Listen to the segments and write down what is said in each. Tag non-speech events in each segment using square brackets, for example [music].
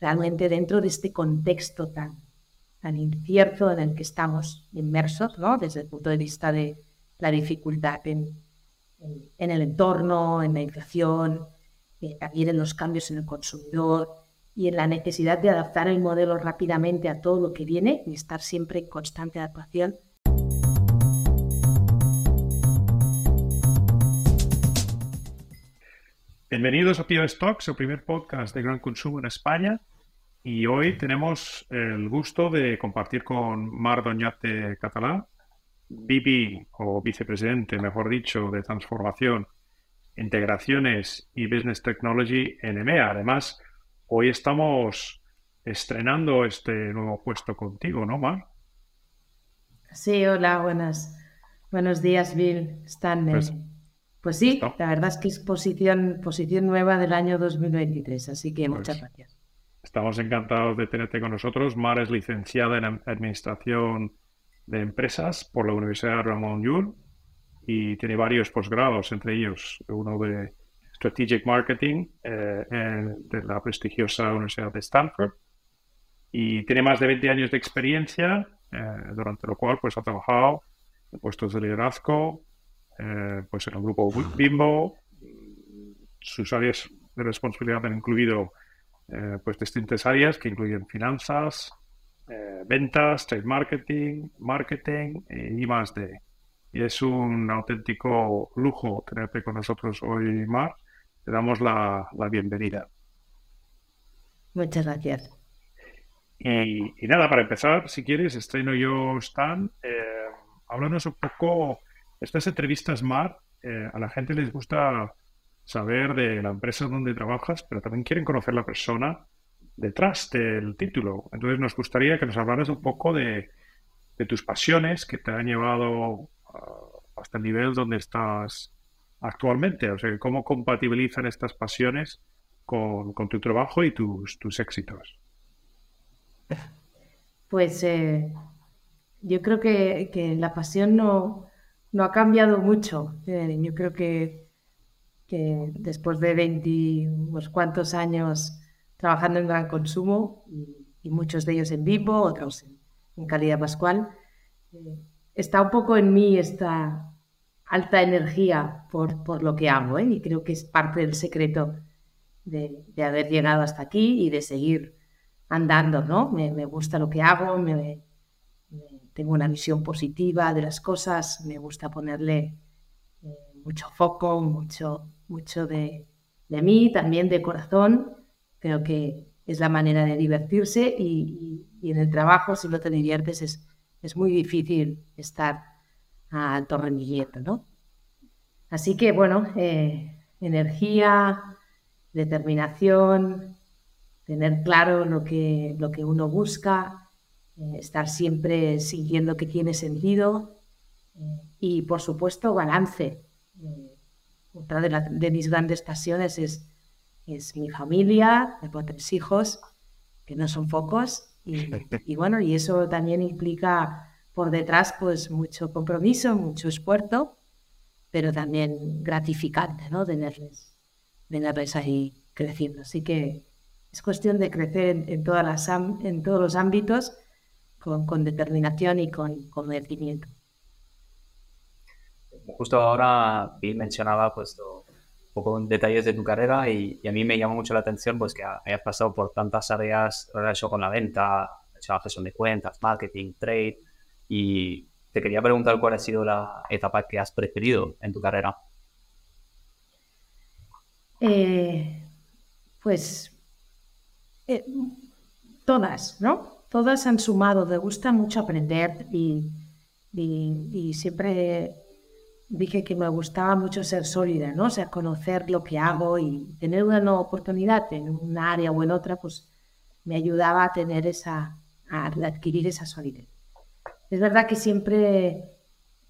realmente dentro de este contexto tan, tan incierto en el que estamos inmersos, ¿no? desde el punto de vista de la dificultad en, el entorno, en la inflación, eh, también en los cambios en el consumidor y en la necesidad de adaptar el modelo rápidamente a todo lo que viene y estar siempre en constante adaptación. Bienvenidos a Pio Stocks, el primer podcast de gran consumo en España. Y hoy tenemos el gusto de compartir con Mar Doñate Catalá, VP o vicepresidente, mejor dicho, de transformación, integraciones y business technology en EMEA. Además, hoy estamos estrenando este nuevo puesto contigo, ¿no, Mar? Sí, hola, buenas. Buenos días, Bill. Están. Pues, pues sí, la verdad es que es posición, posición nueva del año 2023, así que muchas pues gracias. Estamos encantados de tenerte con nosotros. Mar es licenciada en Administración de Empresas por la Universidad Ramón Llull y tiene varios posgrados, entre ellos uno de Strategic Marketing eh, de la prestigiosa Universidad de Stanford. Y tiene más de 20 años de experiencia, eh, durante lo cual pues, ha trabajado en puestos de liderazgo, eh, pues en el grupo Bimbo. Sus áreas de responsabilidad han incluido eh, pues distintas áreas que incluyen finanzas, eh, ventas, trade marketing, marketing y más de. Y es un auténtico lujo tenerte con nosotros hoy, Mar. Te damos la, bienvenida. Muchas gracias. Y, nada, para empezar, si quieres, estreno yo, Stan. háblanos un poco estas entrevistas, Mar, eh, a la gente les gusta saber de la empresa donde trabajas, pero también quieren conocer la persona detrás del título. Entonces nos gustaría que nos hablaras un poco de, tus pasiones que te han llevado hasta el nivel donde estás actualmente. O sea, cómo compatibilizan estas pasiones con, tu trabajo y tus, tus éxitos. Pues eh, yo creo que, que, la pasión no, no ha cambiado mucho. Eh, yo creo que, que después de 20 unos cuantos años trabajando en gran consumo y, muchos de ellos en vivo, otros en, calidad pascual, eh, está un poco en mí esta alta energía por, por lo que hago ¿eh? y creo que es parte del secreto de, de, haber llegado hasta aquí y de seguir andando, ¿no? Me, me gusta lo que hago, me, tengo una visión positiva de las cosas, me gusta ponerle eh, mucho foco, mucho, mucho de, mí, también de corazón. Creo que es la manera de divertirse y, en el trabajo, si no te diviertes, es, es muy difícil estar a alto rendimiento, ¿no? Así que, bueno, eh, energía, determinación, tener claro lo que, lo que uno busca, eh, estar siempre sintiendo que tiene sentido eh, y, por supuesto, balance. Otra de, mis grandes pasiones es, es mi familia, tengo tres hijos, que no son pocos, [laughs] y, bueno, y eso también implica por detrás pues mucho compromiso, mucho esfuerzo, pero también gratificante, ¿no? Tenerles, tenerles ahí creciendo. Así que es cuestión de crecer en, todas las, en todos los ámbitos con, determinación y con conocimiento. Justo ahora Bill mencionaba pues un poco detalles de tu carrera y, a mí me llama mucho la atención pues que hayas pasado por tantas áreas relacionadas con la venta, gestión de cuentas, marketing, trade y te quería preguntar cuál ha sido la etapa que has preferido en tu carrera. Eh, pues eh, todas, ¿no? todas han sumado, me gusta mucho aprender y, siempre dije que me gustaba mucho ser sólida, ¿no? O sea, conocer lo que hago y tener una nueva oportunidad en un área o en otra, pues me ayudaba a tener esa, a adquirir esa solidez. Es verdad que siempre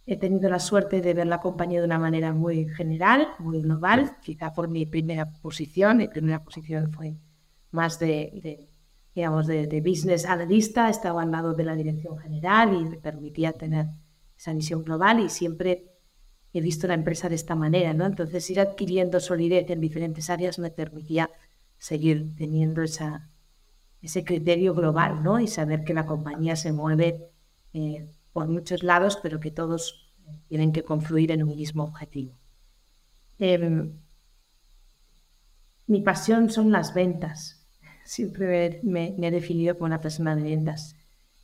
he tenido la suerte de ver la compañía de una manera muy general, muy global, quizá por mi primera posición, mi primera posición fue más de digamos, de, business analista, estaba al lado de la dirección general y me permitía tener esa visión global y siempre he visto la empresa de esta manera, ¿no? Entonces ir adquiriendo solidez en diferentes áreas me permitía seguir teniendo ese criterio global, ¿no? Y saber que la compañía se mueve eh, por muchos lados, pero que todos tienen que confluir en un mismo objetivo. Em, mi pasión son las ventas. Siempre me, he definido como una persona de ventas.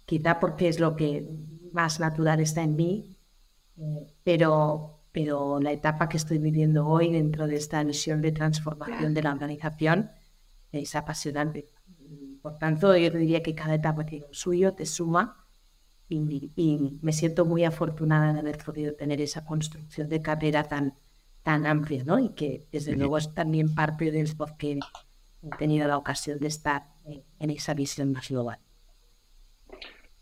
Quizá porque es lo que más natural está en mí, eh, pero, pero la etapa que estoy viviendo hoy dentro de esta misión de transformación de la organización es apasionante. Por tanto, yo diría que cada etapa tiene un suyo, te suma y, me siento muy afortunada de haber podido tener esa construcción de carrera tan, tan amplia, ¿no? Y que desde luego es también parte del por qué he tenido la ocasión de estar en, esa visión más global.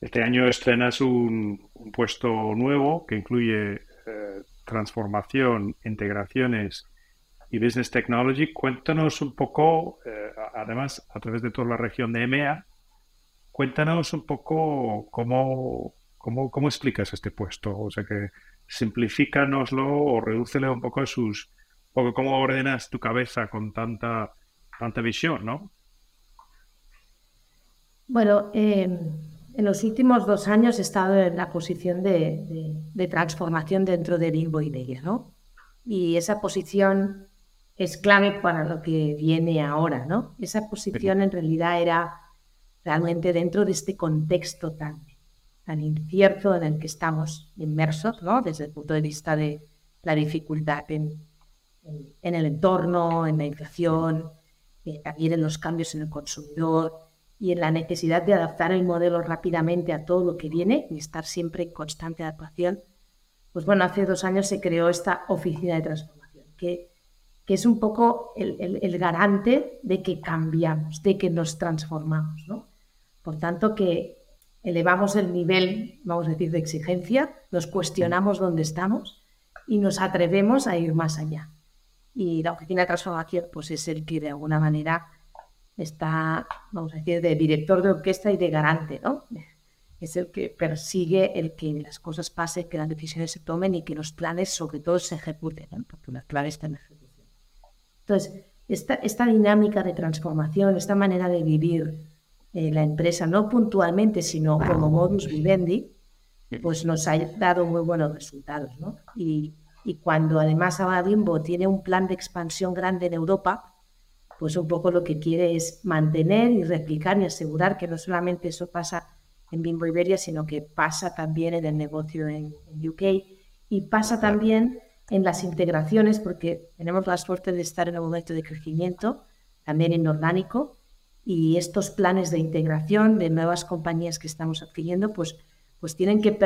Este año estrenas un, puesto nuevo que incluye eh, transformación, integraciones y Business Technology. Cuéntanos un poco, eh, además, a través de toda la región de EMEA, cuéntanos un poco cómo, cómo, cómo explicas este puesto. O sea que simplifícanoslo o redúcele un poco a sus... Porque cómo ordenas tu cabeza con tanta, tanta visión, ¿no? Bueno, eh, en los últimos dos años he estado en la posición de, transformación dentro de Limbo y ¿no? Y esa posición es clave para lo que viene ahora, ¿no? Esa posición en realidad era realmente dentro de este contexto tan, tan incierto en el que estamos inmersos, ¿no? Desde el punto de vista de la dificultad en, en, el entorno, en la inflación, eh, también en los cambios en el consumidor y en la necesidad de adaptar el modelo rápidamente a todo lo que viene y estar siempre en constante adaptación. Pues bueno, hace dos años se creó esta oficina de transformación, que que es un poco el, garante de que cambiamos, de que nos transformamos. ¿no? Por tanto, que elevamos el nivel, vamos a decir, de exigencia, nos cuestionamos dónde estamos y nos atrevemos a ir más allá. Y la oficina de transformación pues es el que de alguna manera está, vamos a decir, de director de orquesta y de garante, ¿no? Es el que persigue el que las cosas pasen, que las decisiones se tomen y que los planes sobre todo se ejecuten, porque las planes están ejecución. Entonces, esta, esta dinámica de transformación, esta manera de vivir eh, la empresa, no puntualmente, sino como modus vivendi, pues nos ha dado muy buenos resultados. ¿no? Y, y cuando además ahora Bimbo tiene un plan de expansión grande en Europa, pues un poco lo que quiere es mantener y replicar y asegurar que no solamente eso pasa en Bimbo Iberia, sino que pasa también en el negocio en, en UK y pasa también en las integraciones, porque tenemos la suerte de estar en un momento de crecimiento, también en orgánico, y estos planes de integración de nuevas compañías que estamos adquiriendo, pues, pues tienen que,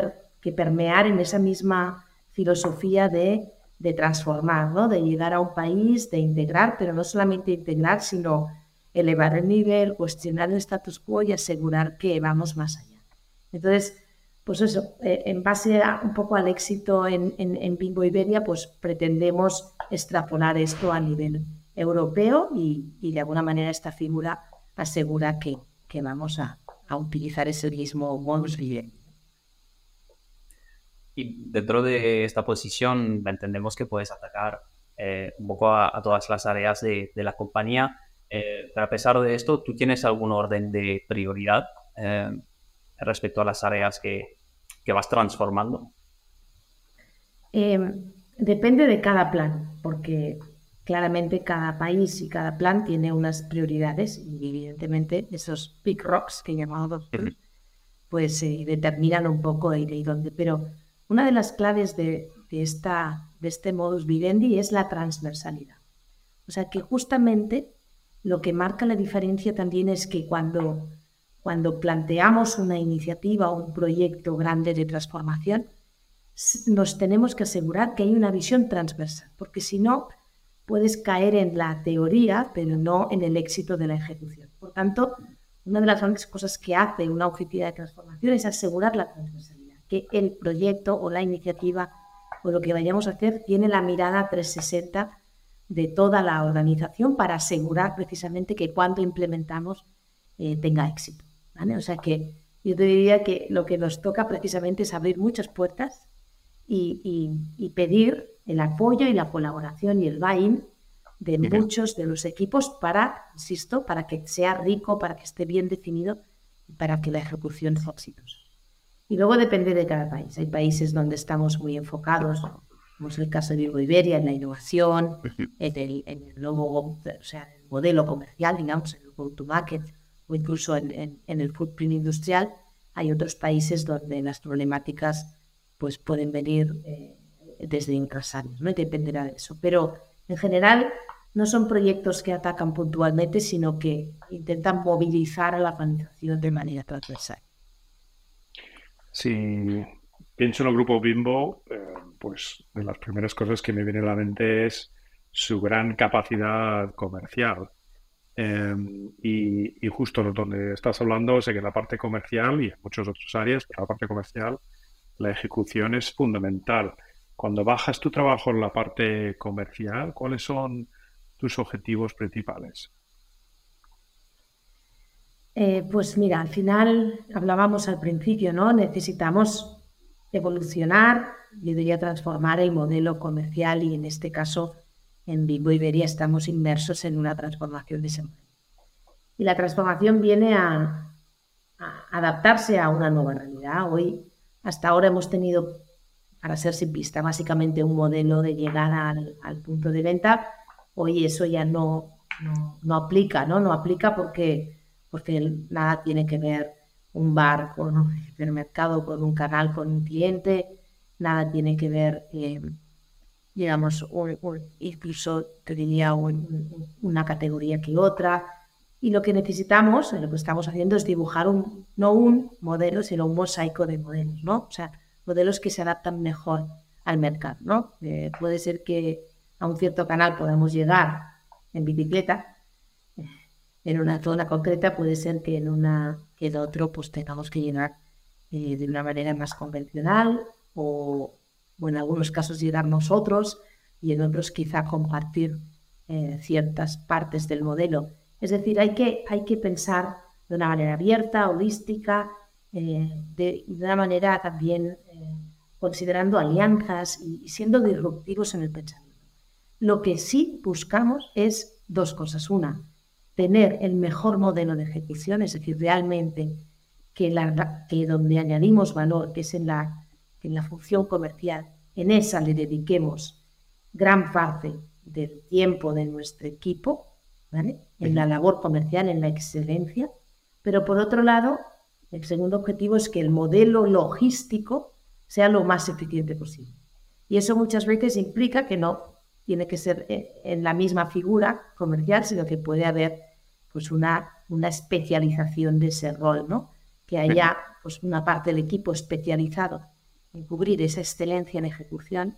que permear en esa misma filosofía de, de transformar, ¿no? de llegar a un país, de integrar, pero no solamente integrar, sino elevar el nivel, cuestionar el status quo y asegurar que vamos más allá. Entonces, pues eso, eh, en base a, un poco al éxito en, en, Bimbo Iberia, pues pretendemos extrapolar esto a nivel europeo y, de alguna manera esta figura asegura que, que vamos a, utilizar ese mismo modus vivendi. Y dentro de esta posición entendemos que puedes atacar eh, un poco a, todas las áreas de, la compañía, eh, pero a pesar de esto, ¿tú tienes algún orden de prioridad respecto a las áreas que, que vas transformando? Em, depende de cada plan, porque claramente cada país y cada plan tiene unas prioridades y evidentemente esos big rocks que llamamos pues se determinan un poco de, de dónde. Pero una de las claves de, este modus vivendi es la transversalidad. O sea que justamente lo que marca la diferencia también es que cuando cuando planteamos una iniciativa o un proyecto grande de transformación, nos tenemos que asegurar que hay una visión transversal, porque si no, puedes caer en la teoría, pero no en el éxito de la ejecución. Por tanto, una de las grandes cosas que hace una oficina de transformación es asegurar la transversalidad, que el proyecto o la iniciativa o lo que vayamos a hacer tiene la mirada 360 de toda la organización para asegurar precisamente que cuando implementamos eh, tenga éxito. O sea que yo te diría que lo que nos toca precisamente es abrir muchas puertas y, pedir el apoyo y la colaboración y el buy-in de muchos de los equipos para, insisto, para que sea rico, para que esté bien definido y para que la ejecución sea exitosa. Y luego depende de cada país. Hay países donde estamos muy enfocados, como es el caso de Iberia, en la innovación, en el, en el nuevo, o sea, el modelo comercial, digamos, en el go-to-market o incluso en, en, el footprint industrial. Hay otros países donde las problemáticas pues, pueden venir eh, desde áreas, ¿no? Y dependerá de eso. Pero en general no son proyectos que atacan puntualmente, sino que intentan movilizar a la organización de manera transversal. Si pienso en el grupo Bimbo, eh, pues de las primeras cosas que me viene a la mente es su gran capacidad comercial. Em, y, justo donde estás hablando, sé que en la parte comercial y en muchas otras áreas, pero la parte comercial, la ejecución es fundamental. Cuando bajas tu trabajo en la parte comercial, ¿cuáles son tus objetivos principales? Eh, pues mira, al final hablábamos al principio, ¿no? Necesitamos evolucionar, yo diría transformar el modelo comercial y en este caso en Bimbo Iberia estamos inmersos en una transformación de ese. Y la transformación viene a, adaptarse a una nueva realidad. Hoy, hasta ahora hemos tenido, para ser simplista, básicamente un modelo de llegada al, punto de venta. Hoy eso ya no, no, aplica, ¿no? No aplica porque, porque nada tiene que ver un bar con un supermercado, con un canal, con un cliente, nada tiene que ver... Eh, digamos, incluso te diría una categoría que otra. Y lo que necesitamos, lo que estamos haciendo es dibujar un, no un modelo, sino un mosaico de modelos, ¿no? O sea, modelos que se adaptan mejor al mercado, ¿no? Eh, puede ser que a un cierto canal podamos llegar en bicicleta, en una zona concreta, puede ser que en una que en otro pues tengamos que llegar eh, de una manera más convencional o, o en algunos casos llegar nosotros y en otros quizá compartir eh, ciertas partes del modelo. Es decir, hay que, hay que pensar de una manera abierta, holística, eh, de, una manera también considerando alianzas y, siendo disruptivos en el pensamiento. Lo que sí buscamos es dos cosas. Una, tener el mejor modelo de ejecución, es decir, realmente que, la, que donde añadimos valor, que es en la en la función comercial, en esa le dediquemos gran parte del tiempo de nuestro equipo, en la labor comercial, en la excelencia, pero por otro lado, el segundo objetivo es que el modelo logístico sea lo más eficiente posible. Y eso muchas veces implica que no tiene que ser eh, en la misma figura comercial, sino que puede haber pues una, una especialización de ese rol, ¿no? Que haya pues una parte del equipo especializado cubrir esa excelencia en ejecución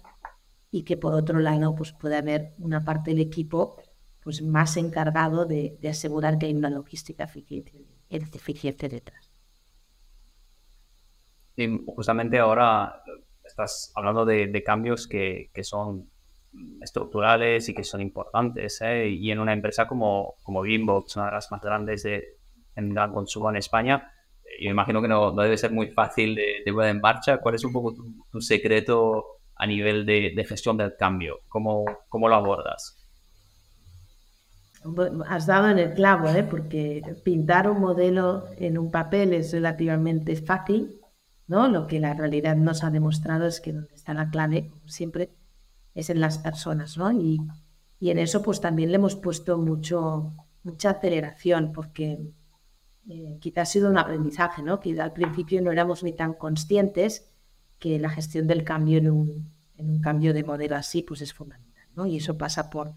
y que por otro lado pues puede haber una parte del equipo pues más encargado de, asegurar que hay una logística eficiente, eficiente detrás. Y justamente ahora estás hablando de, cambios que, que, son estructurales y que son importantes. ¿eh? Y en una empresa como, como Bimbo, una de las más grandes de, en gran consumo en España, yo imagino que no, debe ser muy fácil de, de en marcha. ¿Cuál es un poco tu, secreto a nivel de, gestión del cambio? ¿Cómo, ¿Cómo, lo abordas? has dado en el clavo, ¿eh? porque pintar un modelo en un papel es relativamente fácil, ¿no? Lo que la realidad nos ha demostrado es que donde está la clave, siempre, es en las personas, ¿no? Y, y en eso pues también le hemos puesto mucho, mucha aceleración, porque eh, quizás ha sido un aprendizaje, ¿no? Que al principio no éramos ni tan conscientes que la gestión del cambio en un, en un cambio de modelo así pues es fundamental, ¿no? Y eso pasa por,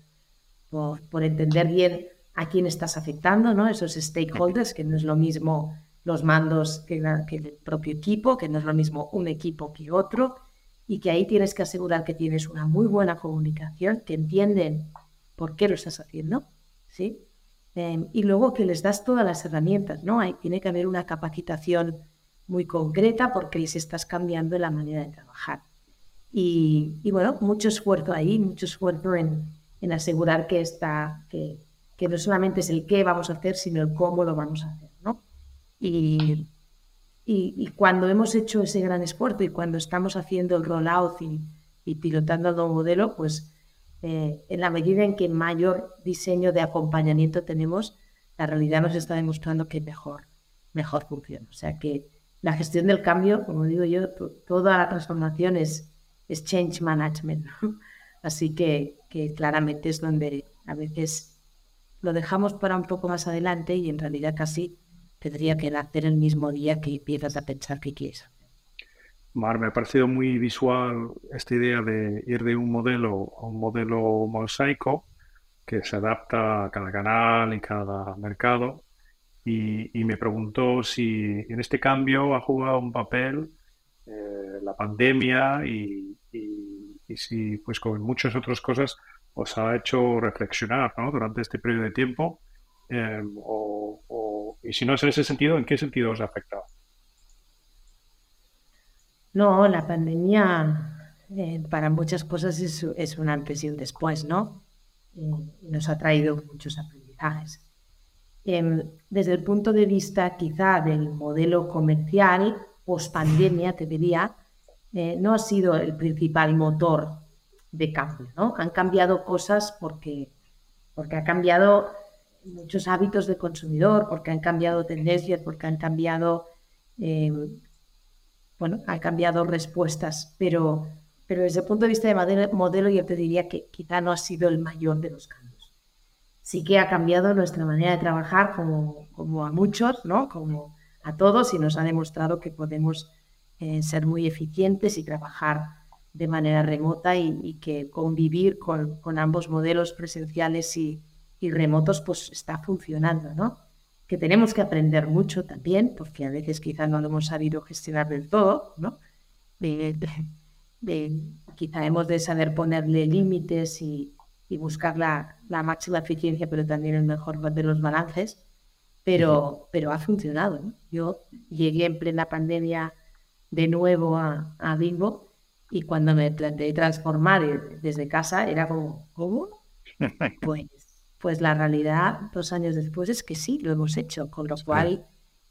por, entender bien a quién estás afectando, ¿no? Esos stakeholders, que no es lo mismo los mandos que, que, el propio equipo, que no es lo mismo un equipo que otro, y que ahí tienes que asegurar que tienes una muy buena comunicación, que entienden por qué lo estás haciendo, ¿sí? Em, y luego que les das todas las herramientas, ¿no? Hay, tiene que haber una capacitación muy concreta porque les estás cambiando la manera de trabajar. Y, bueno, mucho esfuerzo ahí, mucho esfuerzo en, en asegurar que, está, que, que, no solamente es el qué vamos a hacer, sino el cómo lo vamos a hacer, ¿no? Y, y, y cuando hemos hecho ese gran esfuerzo y cuando estamos haciendo el rollout y, pilotando el nuevo modelo, pues eh, en la medida en que mayor diseño de acompañamiento tenemos, la realidad nos está demostrando que mejor, mejor funciona. O sea que la gestión del cambio, como digo yo, toda la transformación es, es change management. [laughs] Así que, que claramente es donde a veces lo dejamos para un poco más adelante y en realidad casi tendría que hacer el mismo día que empiezas a pensar que quieres Mar, me ha parecido muy visual esta idea de ir de un modelo a un modelo mosaico que se adapta a cada canal y cada mercado. Y, me preguntó si en este cambio ha jugado un papel eh, la pandemia y, si, pues con muchas otras cosas, os ha hecho reflexionar durante este periodo de tiempo. Eh, y si no es en ese sentido, ¿en qué sentido os ha afectado? No, la pandemia eh, para muchas cosas es, un antes y un después, ¿no? Eh, nos ha traído muchos aprendizajes. Em, desde el punto de vista quizá del modelo comercial, post pandemia, te diría, eh, no ha sido el principal motor de cambio, ¿no? Han cambiado cosas porque, porque ha cambiado muchos hábitos de consumidor, porque han cambiado tendencias, porque han cambiado em, bueno, ha cambiado respuestas, pero, pero desde el punto de vista de modelo, yo te diría que quizá no ha sido el mayor de los cambios. Sí que ha cambiado nuestra manera de trabajar como, como a muchos, ¿no? Como a todos y nos ha demostrado que podemos eh, ser muy eficientes y trabajar de manera remota y, que convivir con, con, ambos modelos presenciales y, y remotos pues está funcionando, ¿no? que tenemos que aprender mucho también, porque a veces quizá no lo hemos sabido gestionar del todo, ¿no? quizá hemos de saber ponerle límites y, buscar la, máxima eficiencia, pero también el mejor de los balances, pero, pero ha funcionado. Yo llegué en plena pandemia de nuevo a, a Bimbo y cuando me planteé transformar desde casa era como, ¿cómo? [laughs] Pues pues la realidad dos años después es que sí, lo hemos hecho, con lo cual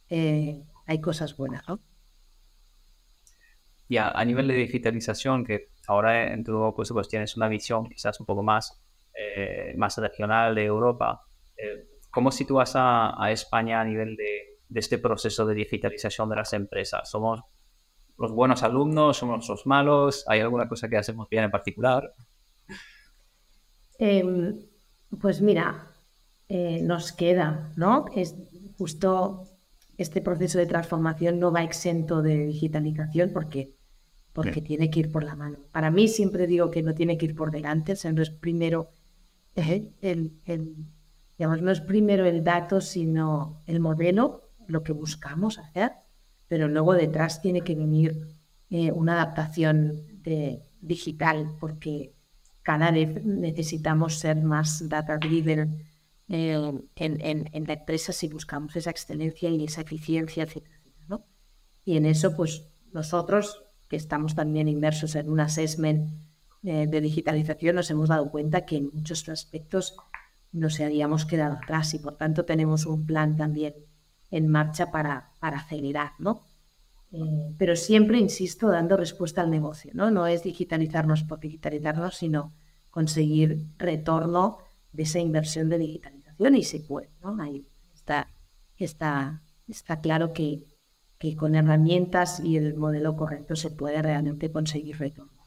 eh, hay cosas buenas, ¿no? Y a, nivel de digitalización, que ahora en tu curso pues tienes una visión quizás un poco más, eh, más regional de Europa, eh, ¿cómo sitúas a, España a nivel de, de, este proceso de digitalización de las empresas? ¿Somos los buenos alumnos? ¿Somos los malos? ¿Hay alguna cosa que hacemos bien en particular? Eh, pues mira, eh, nos queda, ¿no? Es justo este proceso de transformación no va exento de digitalización porque, porque tiene que ir por la mano. Para mí siempre digo que no tiene que ir por delante, o sea, no es primero eh, el, digamos, no es primero el dato, sino el modelo, lo que buscamos hacer, pero luego detrás tiene que venir eh, una adaptación de, digital, porque cada vez necesitamos ser más data driven eh, en, la empresa si buscamos esa excelencia y esa eficiencia, etc. Y en eso, pues nosotros, que estamos también inmersos en un assessment eh, de digitalización, nos hemos dado cuenta que en muchos aspectos nos habíamos quedado atrás y por tanto tenemos un plan también en marcha para, para acelerar, ¿no? Eh, pero siempre, insisto, dando respuesta al negocio, ¿no? No es digitalizarnos por digitalizarnos, sino conseguir retorno de esa inversión de digitalización y se puede, ¿no? Ahí está, está, está claro que, que con herramientas y el modelo correcto se puede realmente conseguir retorno.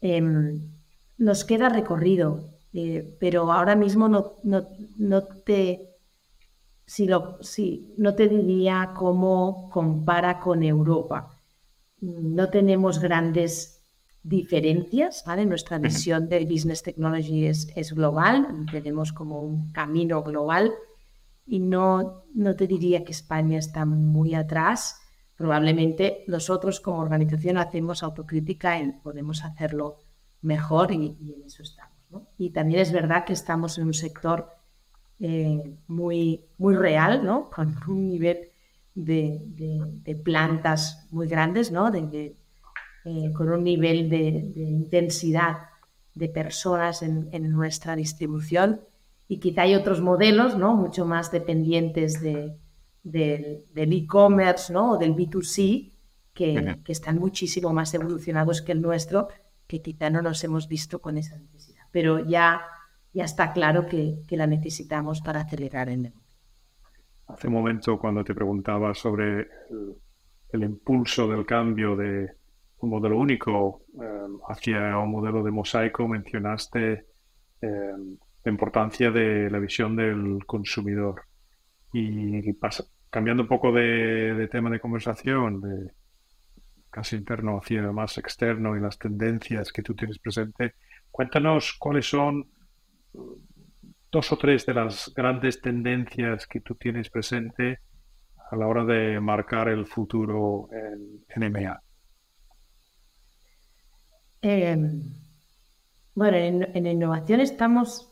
Em, nos queda recorrido, eh, pero ahora mismo no, no, no te si, lo, si no te diría cómo compara con Europa. No tenemos grandes diferencias, ¿vale? Nuestra visión de Business Technology es, es global, tenemos como un camino global y no, no te diría que España está muy atrás. Probablemente nosotros como organización hacemos autocrítica y podemos hacerlo mejor y, en eso estamos. Y también es verdad que estamos en un sector eh, muy, muy real, ¿no? Con un nivel de, de, plantas muy grandes, ¿no? De, eh, con un nivel de, intensidad de personas en, en, nuestra distribución y quizá hay otros modelos, ¿no? Mucho más dependientes de, del e-commerce, ¿no? O del B2C, que, que están muchísimo más evolucionados que el nuestro, que quizá no nos hemos visto con esa necesidad. pero ya, ya está claro que, que la necesitamos para acelerar el negocio. Hace un momento, cuando te preguntaba sobre el, impulso del cambio de un modelo único eh, hacia un modelo de mosaico, mencionaste eh, la importancia de la visión del consumidor. Y cambiando un poco de, tema de conversación, de casi interno hacia más externo y las tendencias que tú tienes presente, cuéntanos cuáles son dos o tres de las grandes tendencias que tú tienes presente a la hora de marcar el futuro en, en EMEA. Em, bueno, en, en, innovación estamos,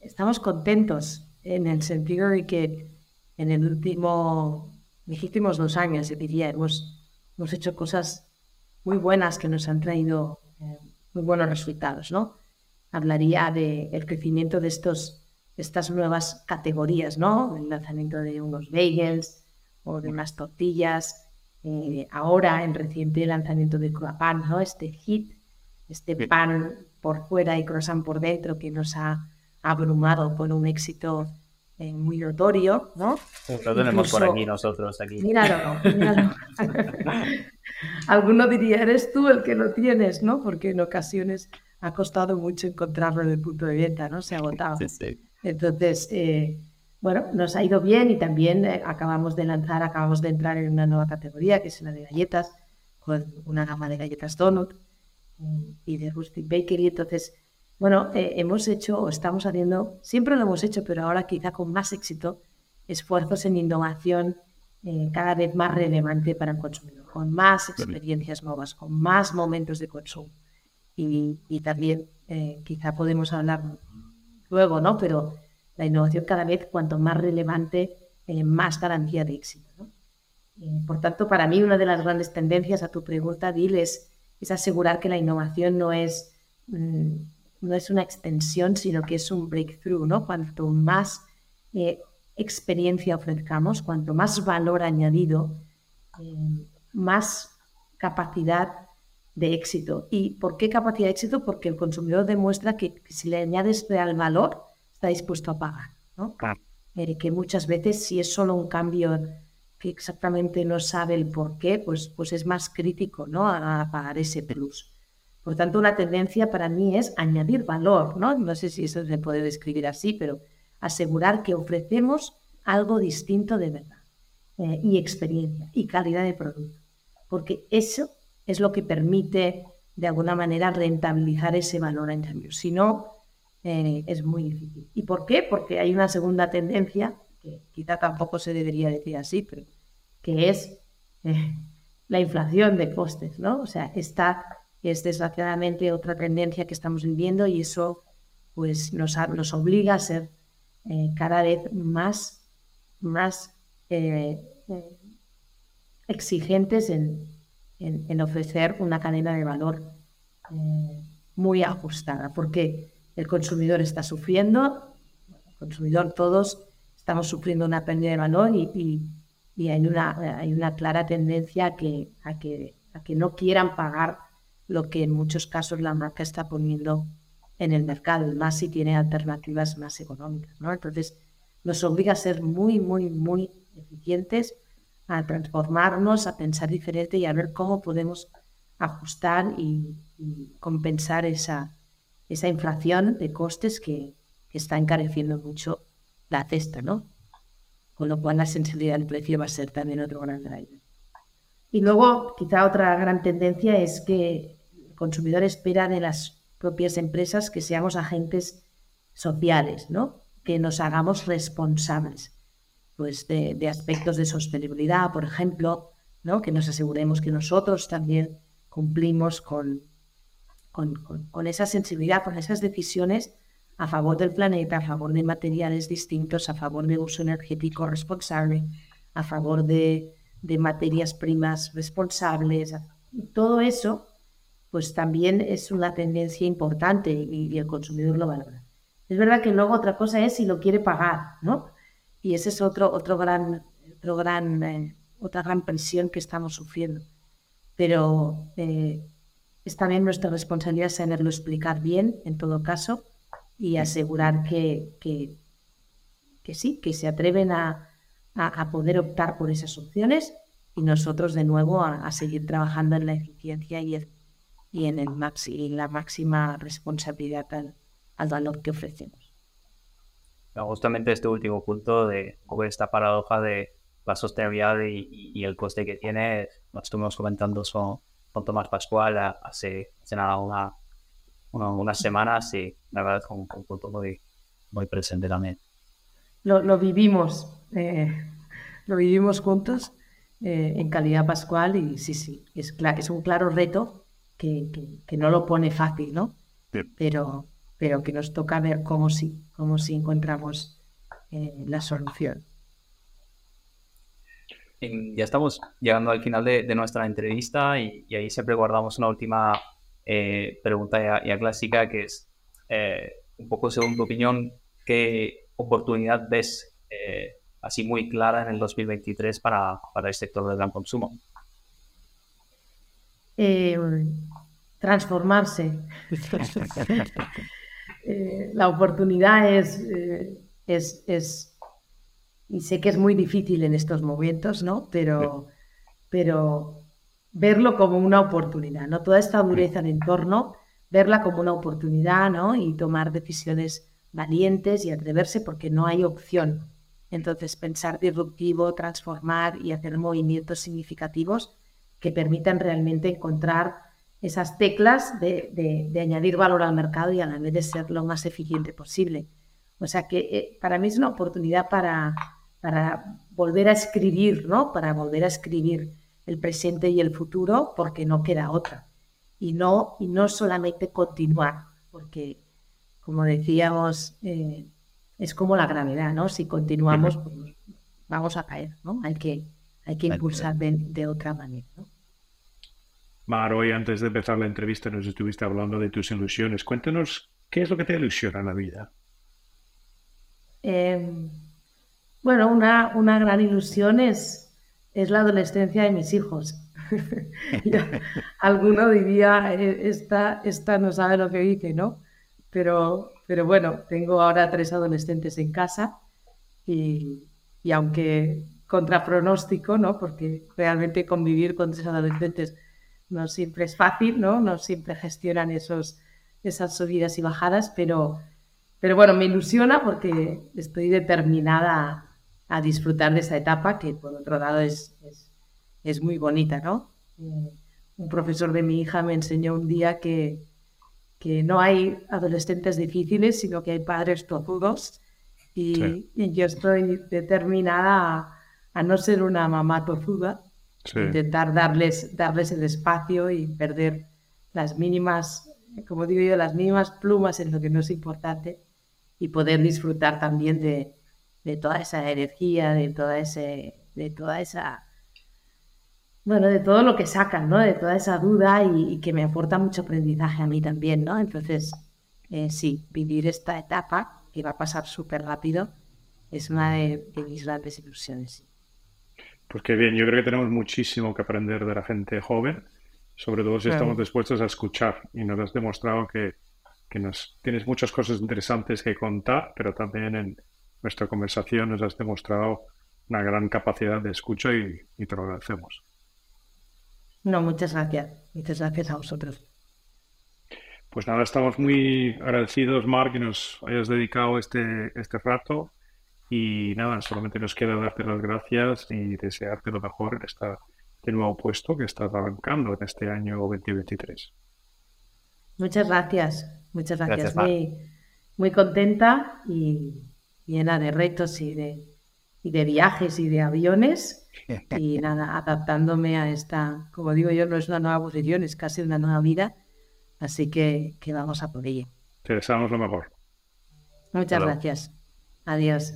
estamos contentos en el sentido de que en el último, últimos dos años, diría, hemos, hemos hecho cosas muy buenas que nos han traído eh, muy buenos resultados, ¿no? Hablaría del crecimiento de estos, estas nuevas categorías, ¿no? El lanzamiento de unos bagels o de unas tortillas. Eh, ahora, en reciente lanzamiento del croissant, ¿no? Este hit, este pan por fuera y croissant por dentro que nos ha abrumado con un éxito eh, muy notorio, ¿no? Lo tenemos por aquí nosotros, aquí. Míralo, míralo. [laughs] Alguno diría, eres tú el que lo tienes, ¿no? Porque en ocasiones ha costado mucho encontrarlo en el punto de venta, ¿no? Se ha agotado. Entonces, eh, bueno, nos ha ido bien y también eh, acabamos de lanzar, acabamos de entrar en una nueva categoría que es la de galletas, con una gama de galletas donut eh, y de rustic bakery. Entonces, bueno, hemos hecho o estamos haciendo, siempre lo hemos hecho, pero ahora quizá con más éxito, esfuerzos en innovación cada vez más relevante para el consumidor, con más experiencias nuevas, con más momentos de consumo y, también eh, quizá podemos hablar luego, ¿no? Pero la innovación cada vez cuanto más relevante, eh, más garantía de éxito. ¿no? Eh, por tanto, para mí una de las grandes tendencias a tu pregunta, Dil, es, asegurar que la innovación no es, mm, no es una extensión, sino que es un breakthrough. ¿no? Cuanto más experiencia ofrezcamos, cuanto más valor añadido, más capacidad de éxito. ¿Y por qué capacidad de éxito? Porque el consumidor demuestra que, si le añades real valor, está dispuesto a pagar. ¿no? Eh, que muchas veces si es solo un cambio que exactamente no sabe el por qué, pues, pues es más crítico ¿no? a, pagar ese plus. Por tanto, una tendencia para mí es añadir valor, ¿no? No sé si eso se puede describir así, pero asegurar que ofrecemos algo distinto de verdad eh, y experiencia y calidad de producto. Porque eso es lo que permite de alguna manera rentabilizar ese valor cambio. Si no, eh, es muy difícil. ¿Y por qué? Porque hay una segunda tendencia, que quizá tampoco se debería decir así, pero que es eh, la inflación de costes, ¿no? O sea, esta es desgraciadamente otra tendencia que estamos viviendo y eso pues nos, nos obliga a ser eh, cada vez más, más exigentes en, en, ofrecer una cadena de valor eh, muy ajustada, porque el consumidor está sufriendo, el consumidor todos estamos sufriendo una pérdida de valor y, y, hay, una, hay una clara tendencia a que, a, que, a que no quieran pagar lo que en muchos casos la marca está poniendo en el mercado, más si tiene alternativas más económicas. ¿no? Entonces, nos obliga a ser muy, muy, muy eficientes a transformarnos, a pensar diferente y a ver cómo podemos ajustar y, compensar esa, esa inflación de costes que, está encareciendo mucho la cesta, ¿no? Con lo cual la sensibilidad del precio va a ser también otro gran driver. Y luego, quizá otra gran tendencia es que el consumidor espera de las propias empresas que seamos agentes sociales, ¿no? Que nos hagamos responsables pues, de, aspectos de sostenibilidad, por ejemplo, ¿no? que nos aseguremos que nosotros también cumplimos con, con, esa sensibilidad, con esas decisiones a favor del planeta, a favor de materiales distintos, a favor de uso energético responsable, a favor de, materias primas responsables. Todo eso, pues también es una tendencia importante y, y, el consumidor lo valora. Es verdad que luego otra cosa es si lo quiere pagar, ¿no? Y ese es otro, otro gran, otro gran, eh, otra gran presión que estamos sufriendo. Pero eh, es también nuestra responsabilidad saberlo explicar bien, en todo caso, y asegurar que, que, sí, que se atreven a, a, poder optar por esas opciones y nosotros de nuevo a, seguir trabajando en la eficiencia y, y en, el maxi, la máxima responsabilidad al, al valor que ofrecemos. Justamente este último punto de esta paradoja de la sostenibilidad y, el coste que tiene, lo estuvimos comentando con, Tomás Pascual hace, hace nada una, unas semanas y la verdad es un, un punto muy, muy presente también. Lo, lo vivimos, eh, lo vivimos juntos eh, en calidad pascual y sí, sí, es, es un claro reto que, que, no lo pone fácil, ¿no? Pero, pero que nos toca ver cómo sí, cómo sí encontramos eh, la solución. Ya estamos llegando al final de, de nuestra entrevista y, ahí siempre guardamos una última pregunta ya, ya, clásica que es un poco según tu opinión, ¿qué oportunidad ves eh, así muy clara en el 2023 para, para el sector del gran consumo? Eh, transformarse. [laughs] Eh, la oportunidad es, es, es, y sé que es muy difícil en estos momentos, ¿no? Pero, pero verlo como una oportunidad, ¿no? Toda esta dureza en entorno, verla como una oportunidad, ¿no? Y tomar decisiones valientes y atreverse porque no hay opción. Entonces, pensar disruptivo, transformar y hacer movimientos significativos que permitan realmente encontrar esas teclas de, añadir valor al mercado y a la vez de ser lo más eficiente posible. O sea que eh, para mí es una oportunidad para, para volver a escribir, ¿no? Para volver a escribir el presente y el futuro porque no queda otra. Y no, y no solamente continuar, porque como decíamos, eh, es como la gravedad, ¿no? Si continuamos, pues, vamos a caer, ¿no? Hay que, hay que impulsar de, otra manera, ¿no? Mar, hoy antes de empezar la entrevista nos estuviste hablando de tus ilusiones. Cuéntanos, ¿qué es lo que te ilusiona en la vida? Em, bueno, una, una gran ilusión es, es la adolescencia de mis hijos. [laughs] Alguno diría, eh, esta, esta no sabe lo que dice, ¿no? Pero, pero bueno, tengo ahora tres adolescentes en casa y, y aunque contra pronóstico, ¿no? Porque realmente convivir con tres adolescentes no siempre es fácil, ¿no? No siempre gestionan esos, esas subidas y bajadas, pero, pero bueno, me ilusiona porque estoy determinada a, disfrutar de esa etapa que por otro lado es, es, es muy bonita, ¿no? Eh, un profesor de mi hija me enseñó un día que, que no hay adolescentes difíciles, sino que hay padres tozudos. Y, yo estoy determinada a, no ser una mamá tozuda, intentar darles, darles el espacio y perder las mínimas, como digo yo, las mínimas plumas en lo que no es importante y poder disfrutar también de, de toda esa energía, de toda, ese, de toda esa bueno, de todo lo que sacan, ¿no? De toda esa duda y, que me aporta mucho aprendizaje a mí también, ¿no? Entonces, eh, sí, vivir esta etapa, que va a pasar súper rápido, es una de, mis grandes ilusiones. Pues qué bien, yo creo que tenemos muchísimo que aprender de la gente joven, sobre todo si estamos dispuestos a escuchar y nos has demostrado que, que nos tienes muchas cosas interesantes que contar, pero también en nuestra conversación nos has demostrado una gran capacidad de escucha y, y te lo agradecemos. No, muchas gracias. Muchas gracias a vosotros. Pues nada, estamos muy agradecidos, Mark, que nos hayas dedicado este, este rato. Y nada, solamente nos queda darte las gracias y desearte lo mejor en esta, este nuevo puesto que estás arrancando en este año 2023. Muchas gracias, muchas gracias. muy, muy contenta y llena de retos y de, y de viajes y de aviones [laughs] y nada, adaptándome a esta, como digo yo, no es una nueva posición, es casi una nueva vida, así que, que vamos a por ello. Te deseamos lo mejor. Muchas gracias. Adiós.